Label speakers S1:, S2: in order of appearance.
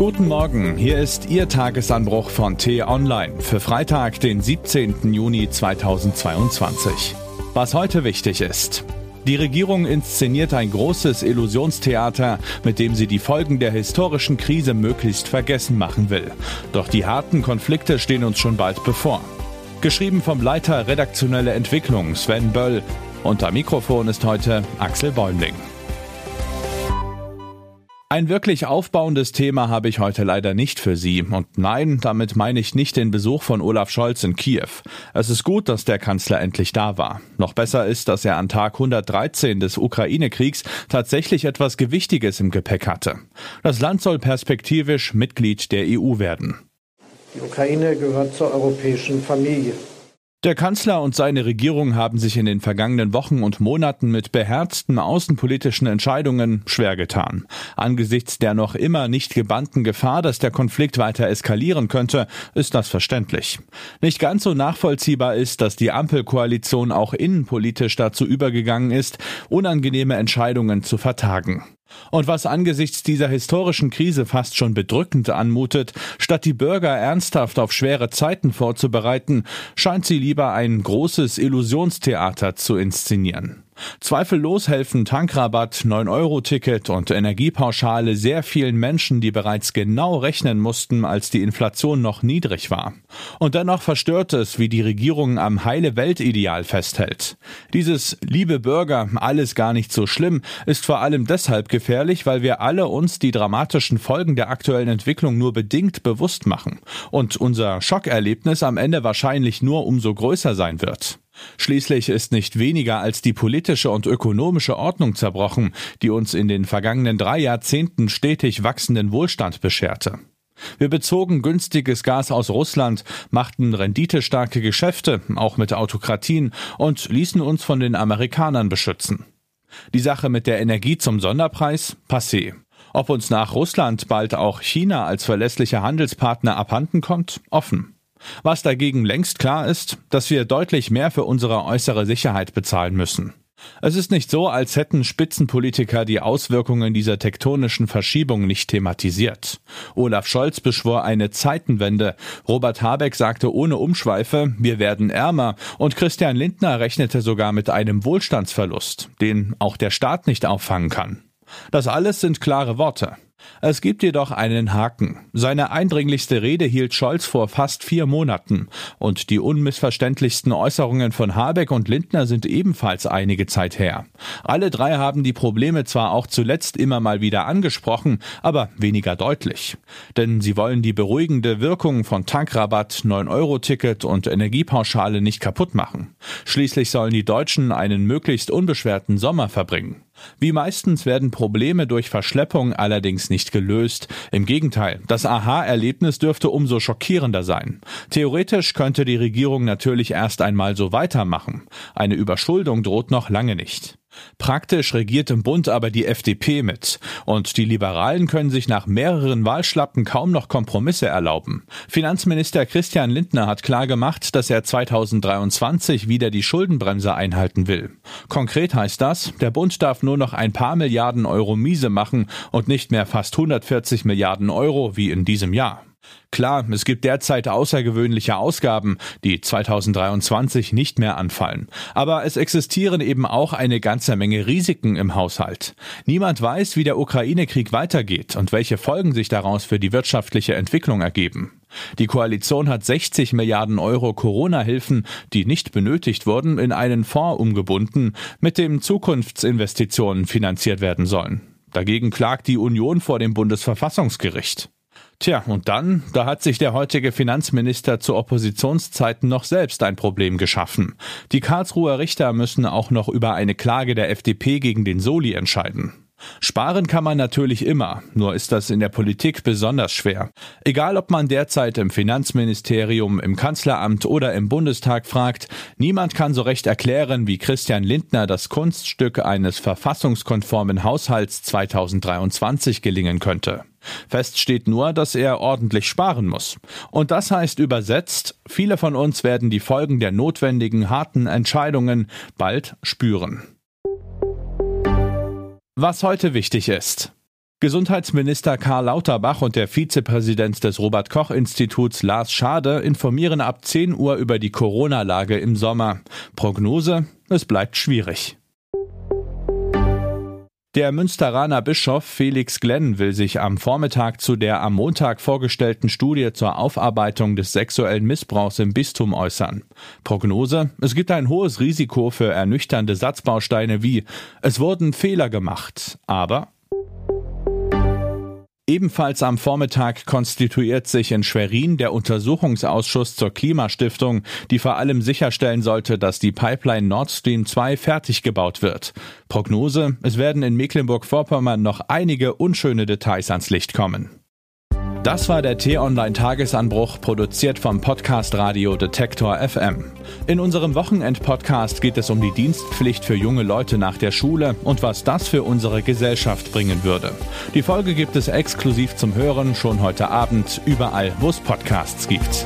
S1: Guten Morgen, hier ist Ihr Tagesanbruch von T-Online für Freitag, den 17. Juni 2022. Was heute wichtig ist. Die Regierung inszeniert ein großes Illusionstheater, mit dem sie die Folgen der historischen Krise möglichst vergessen machen will. Doch die harten Konflikte stehen uns schon bald bevor. Geschrieben vom Leiter redaktionelle Entwicklung Sven Böll. Unter Mikrofon ist heute Axel Bäumling. Ein wirklich aufbauendes Thema habe ich heute leider nicht für Sie. Und nein, damit meine ich nicht den Besuch von Olaf Scholz in Kiew. Es ist gut, dass der Kanzler endlich da war. Noch besser ist, dass er an Tag 113 des Ukraine-Kriegs tatsächlich etwas Gewichtiges im Gepäck hatte. Das Land soll perspektivisch Mitglied der EU werden.
S2: Die Ukraine gehört zur europäischen Familie.
S1: Der Kanzler und seine Regierung haben sich in den vergangenen Wochen und Monaten mit beherzten außenpolitischen Entscheidungen schwer getan. Angesichts der noch immer nicht gebannten Gefahr, dass der Konflikt weiter eskalieren könnte, ist das verständlich. Nicht ganz so nachvollziehbar ist, dass die Ampelkoalition auch innenpolitisch dazu übergegangen ist, unangenehme Entscheidungen zu vertagen. Und was angesichts dieser historischen Krise fast schon bedrückend anmutet, statt die Bürger ernsthaft auf schwere Zeiten vorzubereiten, scheint sie lieber ein großes Illusionstheater zu inszenieren. Zweifellos helfen Tankrabatt, 9-Euro-Ticket und Energiepauschale sehr vielen Menschen, die bereits genau rechnen mussten, als die Inflation noch niedrig war. Und dennoch verstört es, wie die Regierung am heile Weltideal festhält. Dieses liebe Bürger, alles gar nicht so schlimm, ist vor allem deshalb gefährlich, weil wir alle uns die dramatischen Folgen der aktuellen Entwicklung nur bedingt bewusst machen und unser Schockerlebnis am Ende wahrscheinlich nur umso größer sein wird. Schließlich ist nicht weniger als die politische und ökonomische Ordnung zerbrochen, die uns in den vergangenen drei Jahrzehnten stetig wachsenden Wohlstand bescherte. Wir bezogen günstiges Gas aus Russland, machten renditestarke Geschäfte, auch mit Autokratien, und ließen uns von den Amerikanern beschützen. Die Sache mit der Energie zum Sonderpreis? Passé. Ob uns nach Russland bald auch China als verlässlicher Handelspartner abhanden kommt? Offen. Was dagegen längst klar ist, dass wir deutlich mehr für unsere äußere Sicherheit bezahlen müssen. Es ist nicht so, als hätten Spitzenpolitiker die Auswirkungen dieser tektonischen Verschiebung nicht thematisiert. Olaf Scholz beschwor eine Zeitenwende, Robert Habeck sagte ohne Umschweife, wir werden ärmer, und Christian Lindner rechnete sogar mit einem Wohlstandsverlust, den auch der Staat nicht auffangen kann. Das alles sind klare Worte. Es gibt jedoch einen Haken. Seine eindringlichste Rede hielt Scholz vor fast vier Monaten. Und die unmissverständlichsten Äußerungen von Habeck und Lindner sind ebenfalls einige Zeit her. Alle drei haben die Probleme zwar auch zuletzt immer mal wieder angesprochen, aber weniger deutlich. Denn sie wollen die beruhigende Wirkung von Tankrabatt, 9-Euro-Ticket und Energiepauschale nicht kaputt machen. Schließlich sollen die Deutschen einen möglichst unbeschwerten Sommer verbringen. Wie meistens werden Probleme durch Verschleppung allerdings nicht gelöst. Im Gegenteil, das Aha-Erlebnis dürfte umso schockierender sein. Theoretisch könnte die Regierung natürlich erst einmal so weitermachen. Eine Überschuldung droht noch lange nicht. Praktisch regiert im Bund aber die FDP mit. Und die Liberalen können sich nach mehreren Wahlschlappen kaum noch Kompromisse erlauben. Finanzminister Christian Lindner hat klargemacht, dass er 2023 wieder die Schuldenbremse einhalten will. Konkret heißt das, der Bund darf nur noch ein paar Milliarden Euro miese machen und nicht mehr fast 140 Milliarden Euro wie in diesem Jahr. Klar, es gibt derzeit außergewöhnliche Ausgaben, die 2023 nicht mehr anfallen. Aber es existieren eben auch eine ganze Menge Risiken im Haushalt. Niemand weiß, wie der Ukraine-Krieg weitergeht und welche Folgen sich daraus für die wirtschaftliche Entwicklung ergeben. Die Koalition hat 60 Milliarden Euro Corona-Hilfen, die nicht benötigt wurden, in einen Fonds umgebunden, mit dem Zukunftsinvestitionen finanziert werden sollen. Dagegen klagt die Union vor dem Bundesverfassungsgericht. Tja, und dann, da hat sich der heutige Finanzminister zu Oppositionszeiten noch selbst ein Problem geschaffen. Die Karlsruher Richter müssen auch noch über eine Klage der FDP gegen den Soli entscheiden. Sparen kann man natürlich immer, nur ist das in der Politik besonders schwer. Egal ob man derzeit im Finanzministerium, im Kanzleramt oder im Bundestag fragt, niemand kann so recht erklären, wie Christian Lindner das Kunststück eines verfassungskonformen Haushalts 2023 gelingen könnte. Fest steht nur, dass er ordentlich sparen muss. Und das heißt übersetzt, viele von uns werden die Folgen der notwendigen harten Entscheidungen bald spüren. Was heute wichtig ist. Gesundheitsminister Karl Lauterbach und der Vizepräsident des Robert Koch Instituts Lars Schade informieren ab 10 Uhr über die Corona-Lage im Sommer. Prognose, es bleibt schwierig. Der Münsteraner Bischof Felix Glenn will sich am Vormittag zu der am Montag vorgestellten Studie zur Aufarbeitung des sexuellen Missbrauchs im Bistum äußern. Prognose, es gibt ein hohes Risiko für ernüchternde Satzbausteine wie es wurden Fehler gemacht, aber Ebenfalls am Vormittag konstituiert sich in Schwerin der Untersuchungsausschuss zur Klimastiftung, die vor allem sicherstellen sollte, dass die Pipeline Nord Stream 2 fertig gebaut wird. Prognose, es werden in Mecklenburg-Vorpommern noch einige unschöne Details ans Licht kommen. Das war der T-Online-Tagesanbruch, produziert vom Podcast Radio Detektor FM. In unserem Wochenend-Podcast geht es um die Dienstpflicht für junge Leute nach der Schule und was das für unsere Gesellschaft bringen würde. Die Folge gibt es exklusiv zum Hören schon heute Abend überall, wo es Podcasts gibt.